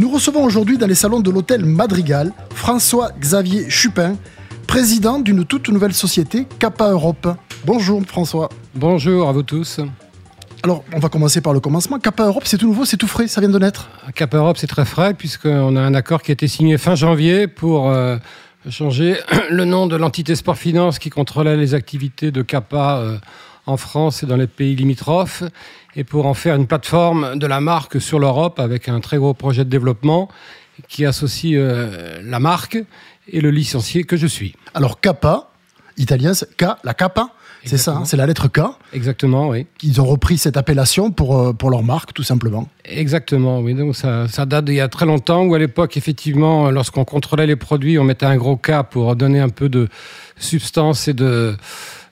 Nous recevons aujourd'hui dans les salons de l'hôtel Madrigal François-Xavier Chupin, président d'une toute nouvelle société, Kappa Europe. Bonjour François. Bonjour à vous tous. Alors, on va commencer par le commencement. Kappa Europe, c'est tout nouveau, c'est tout frais, ça vient de naître? Kappa Europe, c'est très frais, puisqu'on a un accord qui a été signé fin janvier pour euh, changer le nom de l'entité Sport Finance qui contrôlait les activités de Kappa euh, en France et dans les pays limitrophes, et pour en faire une plateforme de la marque sur l'Europe avec un très gros projet de développement qui associe euh, la marque et le licencié que je suis. Alors, Kappa, italien, c'est K, la Kappa c'est ça, hein, c'est la lettre K. Exactement, oui. Ils ont repris cette appellation pour, euh, pour leur marque, tout simplement. Exactement, oui. Donc ça, ça date d'il y a très longtemps, où à l'époque, effectivement, lorsqu'on contrôlait les produits, on mettait un gros K pour donner un peu de substance et de,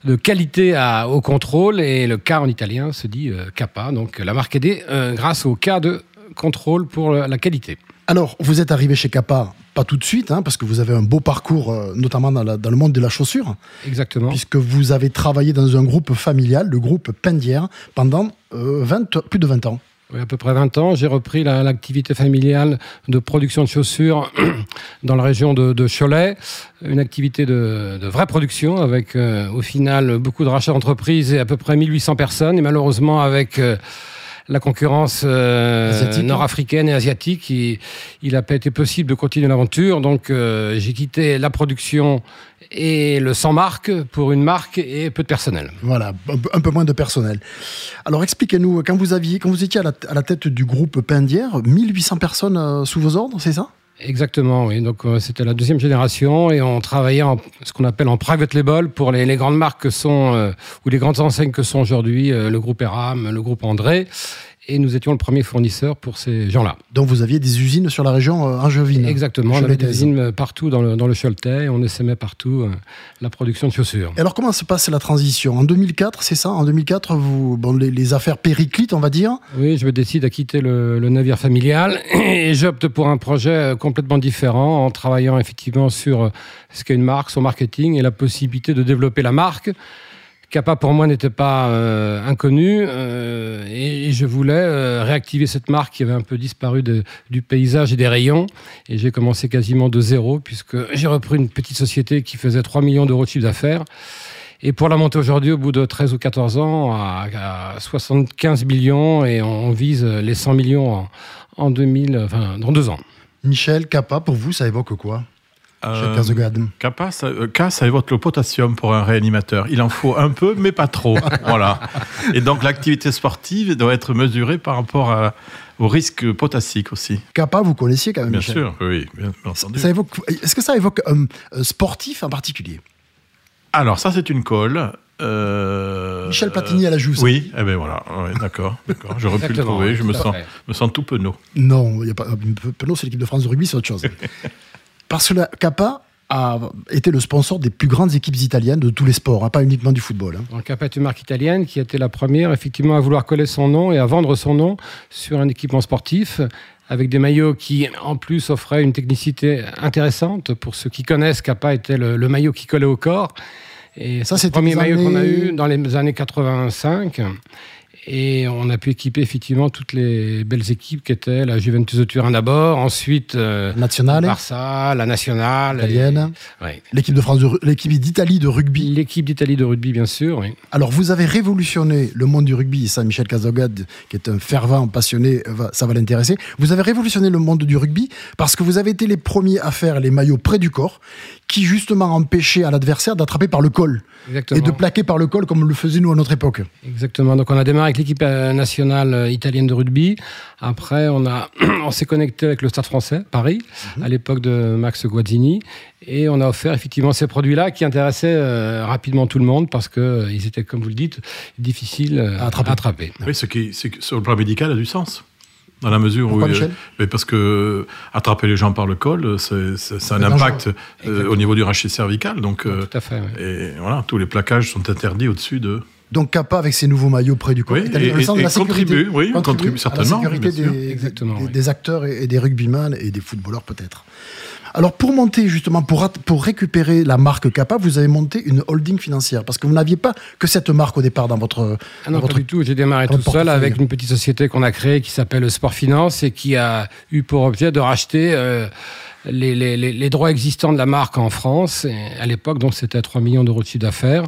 de qualité à, au contrôle. Et le K en italien se dit euh, kappa. Donc la marque aidée euh, grâce au K de contrôle pour la qualité. Alors, vous êtes arrivé chez Kappa pas tout de suite, hein, parce que vous avez un beau parcours, euh, notamment dans, le monde de la chaussure. Exactement. Puisque vous avez travaillé dans un groupe familial, le groupe Pendière, pendant 20, plus de 20 ans. Oui, à peu près 20 ans. J'ai repris l'activité familiale de production de chaussures dans la région de, Cholet. Une activité de, vraie production avec, au final, beaucoup de rachats d'entreprises et à peu près 1800 personnes. Et malheureusement, avec la concurrence euh, nord-africaine et asiatique, il n'a pas été possible de continuer l'aventure. Donc euh, j'ai quitté la production et le sans marque pour une marque et peu de personnel. Voilà, un peu moins de personnel. Alors expliquez-nous, quand vous aviez, quand vous étiez à la, tête du groupe Pindière, 1800 personnes euh, sous vos ordres, c'est ça? Exactement, oui. Donc c'était la deuxième génération et on travaillait en ce qu'on appelle en private label pour les, grandes marques que sont ou les grandes enseignes que sont aujourd'hui le groupe Eram, le groupe André et nous étions le premier fournisseur pour ces gens-là. Donc vous aviez des usines sur la région euh, angevine. Exactement, on avait des usines partout dans le, dans le Choletais, on essaimait partout euh, la production de chaussures. Et alors comment se passe la transition? En 2004, c'est ça? En 2004, vous, bon, les, affaires périclites, on va dire. Oui, je me décide à quitter le, le navire familial et j'opte pour un projet euh, complètement différent en travaillant effectivement sur ce qu'est une marque, son marketing et la possibilité de développer la marque Kappa pour moi n'était pas euh, inconnu euh, et, je voulais euh, réactiver cette marque qui avait un peu disparu du paysage et des rayons. Et j'ai commencé quasiment de zéro puisque j'ai repris une petite société qui faisait 3 millions d'euros de chiffre d'affaires. Et pour la monter aujourd'hui au bout de 13 ou 14 ans à, 75 millions et on, vise les 100 millions en, en 2000, enfin, dans deux ans. Michel, Kappa pour vous ça évoque quoi? Euh, Kappa, ça, euh, K, ça évoque le potassium pour un réanimateur. Il en faut un peu, mais pas trop. voilà. Et donc l'activité sportive doit être mesurée par rapport à, au risque potassique aussi. Kappa, vous connaissiez quand même. Bien sûr, oui, bien, entendu. est-ce que ça évoque un sportif en particulier? Alors ça, c'est une colle. Euh, Michel Platini à la joue. Oui, eh ben voilà, d'accord, d'accord. J'aurais pu le trouver. Je me sens, me sens tout penaud. Non, il y a pas penaud, c'est l'équipe de France de rugby, c'est autre chose. Parce que la Kappa a été le sponsor des plus grandes équipes italiennes de tous les sports, hein, pas uniquement du football. Hein. Kappa est une marque italienne qui a été la première effectivement à vouloir coller son nom et à vendre son nom sur un équipement sportif avec des maillots qui, en plus, offraient une technicité intéressante. Pour ceux qui connaissent, Kappa était le, maillot qui collait au corps. Et ça, c'est le premier maillot qu'on a eu dans les années 85. Et on a pu équiper effectivement toutes les belles équipes qui étaient la Juventus de Turin d'abord, ensuite euh, Barça, la nationale, italienne, l'équipe de France, l'équipe d'Italie de rugby. L'équipe d'Italie de rugby, bien sûr. Oui. Alors vous avez révolutionné le monde du rugby. Ça, Michel Cazogade, qui est un fervent passionné, ça va l'intéresser. Vous avez révolutionné le monde du rugby parce que vous avez été les premiers à faire les maillots près du corps, qui justement empêchaient à l'adversaire d'attraper par le col et de plaquer par le col comme le faisait nous à notre époque. Exactement. Donc on a démarré l'équipe euh, nationale euh, italienne de rugby. Après, on, a, on s'est connecté avec le Stade français, Paris, mhm. à l'époque de Max Guazzini. Et on a offert effectivement ces produits-là qui intéressaient euh, rapidement tout le monde parce qu'ils étaient, comme vous le dites, difficiles à attraper. Oui, ce qui, sur le plan médical, a du sens. Dans la mesure où. mais parce que attraper les gens par le col, c'est un impact au niveau du rachis cervical. Donc, tout à fait. Et voilà, tous les plaquages sont interdits au-dessus de. Donc Kappa avec ses nouveaux maillots près du corps, oui, et, contribue, oui, contribue, certainement. À la sécurité des, des, acteurs et des rugbyman et des footballeurs peut-être. Alors pour monter justement, pour, pour récupérer la marque Kappa, vous avez monté une holding financière parce que vous n'aviez pas que cette marque au départ dans votre... Ah non, pas du tout. J'ai démarré tout seul avec une petite société qu'on a créée qui s'appelle Sport Finance et qui a eu pour objet de racheter... Euh, les, les, les, droits existants de la marque en France. à l'époque, donc, c'était 3 millions d'euros de chiffre d'affaires.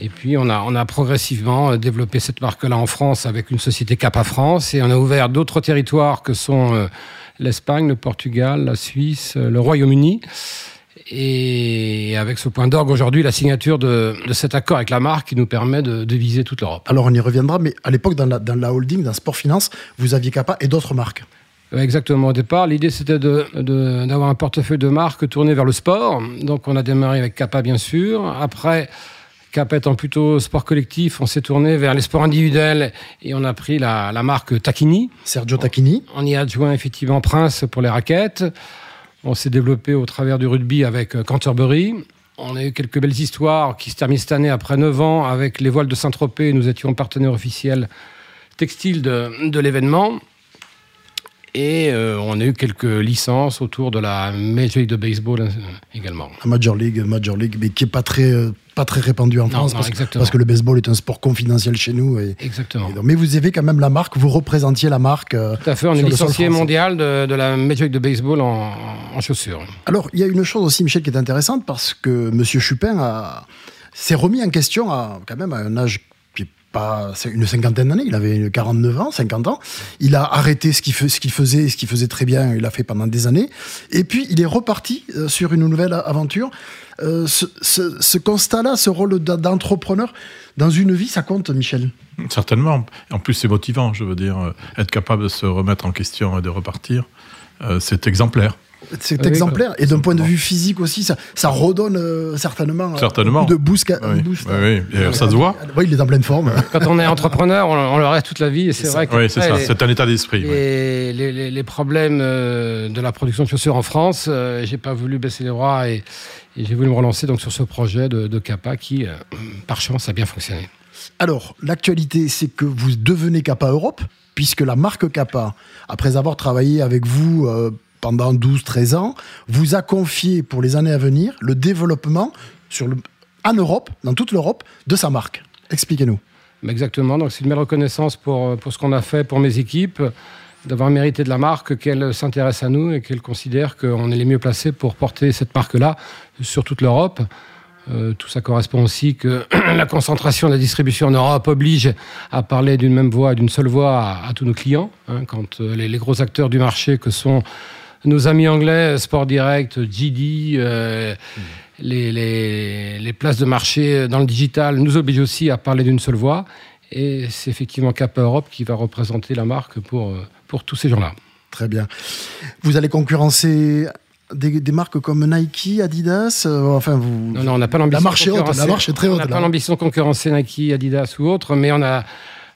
Et puis, on a, on a progressivement euh, développé cette marque-là en France avec une société Kappa France. Et on a ouvert d'autres territoires que sont euh, l'Espagne, le Portugal, la Suisse, euh, le Royaume-Uni. Et avec ce point d'orgue aujourd'hui, la signature de, cet accord avec la marque qui nous permet de, viser toute l'Europe. Alors on y reviendra, mais à l'époque, dans la, holding, dans Sport Finance, vous aviez Kappa et d'autres marques. Exactement. Au départ, l'idée c'était d'avoir un portefeuille de marques tourné vers le sport. Donc on a démarré avec Kappa, bien sûr. Après, Cap étant plutôt sport collectif, on s'est tourné vers les sports individuels et on a pris la, marque Tacchini. Sergio Tacchini. On y a adjoint effectivement Prince pour les raquettes. On s'est développé au travers du rugby avec euh, Canterbury. On a eu quelques belles histoires qui se terminent cette année après 9 ans avec les voiles de Saint-Tropez. Nous étions partenaires officiels textiles de, de l'événement. Et euh, on a eu quelques licences autour de la Major League de baseball euh, également. La Major League, Major League, mais qui est pas très euh, pas très répandu en France parce, parce, que le baseball est un sport confidentiel chez nous. Et, exactement. mais vous avez quand même la marque, vous représentiez la marque. Tout à fait, on est licencié mondial de, la Major League de baseball en, en, chaussures. Alors il y a une chose aussi, Michel, qui est intéressante parce que Monsieur Chupin s'est remis en question à quand même à un âge pas une cinquantaine d'années, il avait 49 ans, 50 ans. Il a arrêté ce qu'il faisait, ce qu'il faisait très bien, il l'a fait pendant des années. Et puis il est reparti euh, sur une nouvelle aventure. Euh, ce, constat-là, ce rôle d'entrepreneur dans une vie, ça compte, Michel? Certainement. En plus, c'est motivant, je veux dire, euh, être capable de se remettre en question et de repartir, c'est exemplaire. C'est exemplaire. Et d'un point de vue physique aussi, ça, ça redonne euh, certainement, euh, certainement. de boost. Oui, boost, oui, oui. ça se voit. Oui, il est en pleine forme. Quand on est entrepreneur, on, le reste toute la vie. Et c'est vrai que. Oui, c'est ça. C'est un état d'esprit. Et les, les, problèmes euh, de la production de chaussures en France, j'ai pas voulu baisser les bras et, j'ai voulu me relancer donc sur ce projet de, de Kappa qui, par chance, a bien fonctionné. Alors, l'actualité, c'est que vous devenez Kappa Europe, puisque la marque Kappa, après avoir travaillé avec vous pendant 12-13 ans, vous a confié pour les années à venir le développement sur en Europe, dans toute l'Europe, de sa marque. Expliquez-nous. Exactement, donc c'est une belle reconnaissance pour, pour ce qu'on a fait pour mes équipes, d'avoir mérité de la marque, qu'elle s'intéresse à nous et qu'elle considère qu'on est les mieux placés pour porter cette marque-là sur toute l'Europe. Euh, tout ça correspond aussi que la concentration de la distribution en Europe oblige à parler d'une même voix, d'une seule voix à, tous nos clients. Hein, quand euh, les, gros acteurs du marché que sont nos amis anglais, Sport Direct, GD, euh, les, les, places de marché dans le digital nous obligent aussi à parler d'une seule voix. Et c'est effectivement Cap Europe qui va représenter la marque pour, euh, pour tous ces gens-là. Très bien. Vous allez concurrencer des, marques comme Nike, Adidas euh, Enfin, vous. Non, non on n'a pas l'ambition. La marche est haute. La marche est très haute. On n'a pas l'ambition de concurrencer Nike, Adidas ou autre, mais on a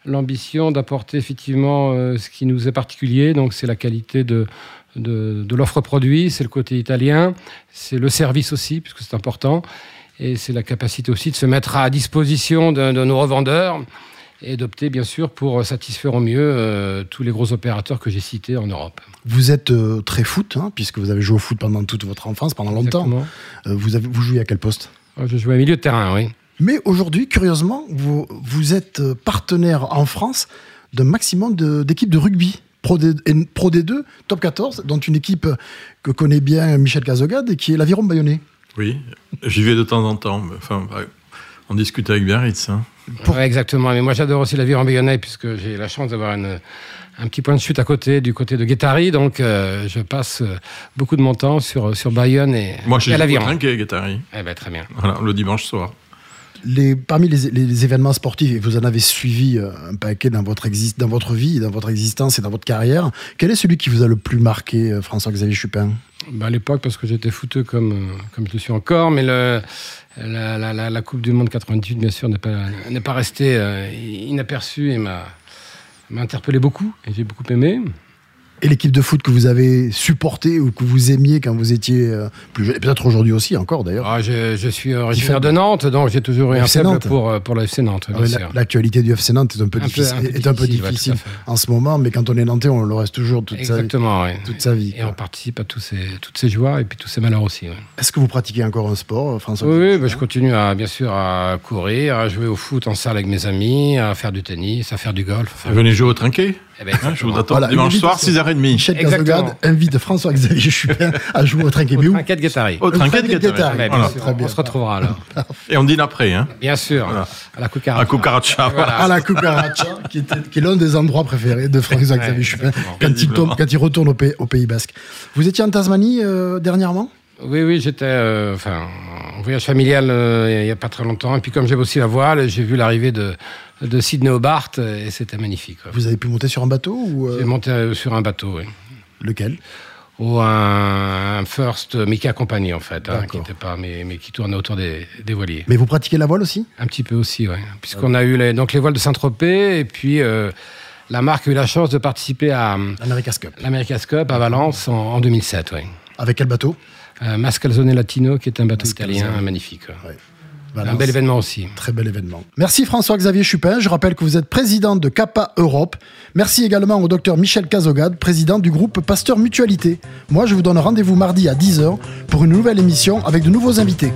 l'ambition d'apporter effectivement ce qui nous est particulier. Donc, c'est la qualité de, de, l'offre produit, c'est le côté italien, c'est le service aussi, puisque c'est important, et c'est la capacité aussi de se mettre à disposition de, nos revendeurs et d'opter bien sûr pour satisfaire au mieux euh, tous les gros opérateurs que j'ai cités en Europe. Vous êtes euh, très foot, hein, puisque vous avez joué au foot pendant toute votre enfance, pendant longtemps. Euh, vous, avez, vous jouez à quel poste? Je jouais à milieu de terrain, oui. Mais aujourd'hui, curieusement, vous, vous êtes partenaire en France d'un maximum d'équipes de rugby. Pro, D, Pro D2, Top 14, dont une équipe que connaît bien Michel Cazogade, et qui est l'Aviron Bayonnais. Oui, j'y vais de temps en temps. Enfin, on discute avec Biarritz. Hein. exactement. Mais moi, j'adore aussi l'Aviron Bayonnais, puisque j'ai la chance d'avoir un petit point de chute à côté, du côté de Guettari. Donc, euh, je passe euh, beaucoup de mon temps sur, sur Bayonne et, moi, et à l'Aviron. Moi, je Guettari. Eh ben, très bien. Voilà, le dimanche soir parmi les, événements sportifs, et vous en avez suivi euh, un paquet dans votre, vie, dans votre existence et dans votre carrière, quel est celui qui vous a le plus marqué, euh, François-Xavier Chupin? Bah, À l'époque, parce que j'étais fouteux comme, euh, comme je le suis encore, mais la, Coupe du Monde 98, bien sûr, n'est pas, pas restée inaperçue et m'a interpellé beaucoup, et j'ai beaucoup aimé. Et l'équipe de foot que vous avez supportée ou que vous aimiez quand vous étiez euh, plus jeune, peut-être aujourd'hui aussi encore d'ailleurs. Ah, je, je, suis originaire de Nantes, donc j'ai toujours eu un faible pour, euh, pour le FC Nantes. Ah l'actualité du FC Nantes est un peu, difficile, est un peu difficile en ce moment, mais quand on est nantais, on le reste toujours toute, Exactement, sa, vie, toute sa vie. Et on participe à tous ces, toutes ces joies et puis tous ces malheurs aussi. Est-ce que vous pratiquez encore un sport, François Oui, bah, je continue à, bien sûr à courir, à jouer au foot en salle avec mes amis, à faire du tennis, à faire du golf. Venez jouer au trinquet? Eh ben, hein, je vous attends dimanche soir, 6h30. Michel Cazogade invite François-Xavier Chupin à jouer au trinquet. Au trinquet de Guettari. Au trinquet de Guettari. On se retrouvera là. Et on dîne après. Hein. Bien sûr. À la cucaracha. À cucaracha. À la cucaracha, qui, est l'un des endroits préférés de François-Xavier Chupin quand il, quand il retourne au Pays, au Pays Basque. Vous étiez en Tasmanie euh, dernièrement? Oui, oui, j'étais euh, enfin, en voyage familial euh, il n'y a pas très longtemps. Et puis comme j'aime aussi la voile, j'ai vu l'arrivée de, de Sydney Hobart et c'était magnifique. Vous avez pu monter sur un bateau ou J'ai monté sur un bateau, oui. Lequel? Ou un, First, mais qui accompagnait en fait, hein, qui pas, mais, mais, qui tournait autour des, des, voiliers. Mais vous pratiquez la voile aussi? Un petit peu aussi, oui. Puisqu'on a eu les, donc les voiles de Saint-Tropez et puis la marque a eu la chance de participer à l'America's Cup. L'America's Cup à Valence en, 2007, oui. Avec quel bateau? Euh, Mascalzone Latino, qui est un bateau italien magnifique. Un bel événement aussi. Très bel événement. Merci François-Xavier Chupin. Je rappelle que vous êtes président de CAPA Europe. Merci également au docteur Michel Cazogade, président du groupe Pasteur Mutualité. Moi, je vous donne rendez-vous mardi à 10h pour une nouvelle émission avec de nouveaux invités.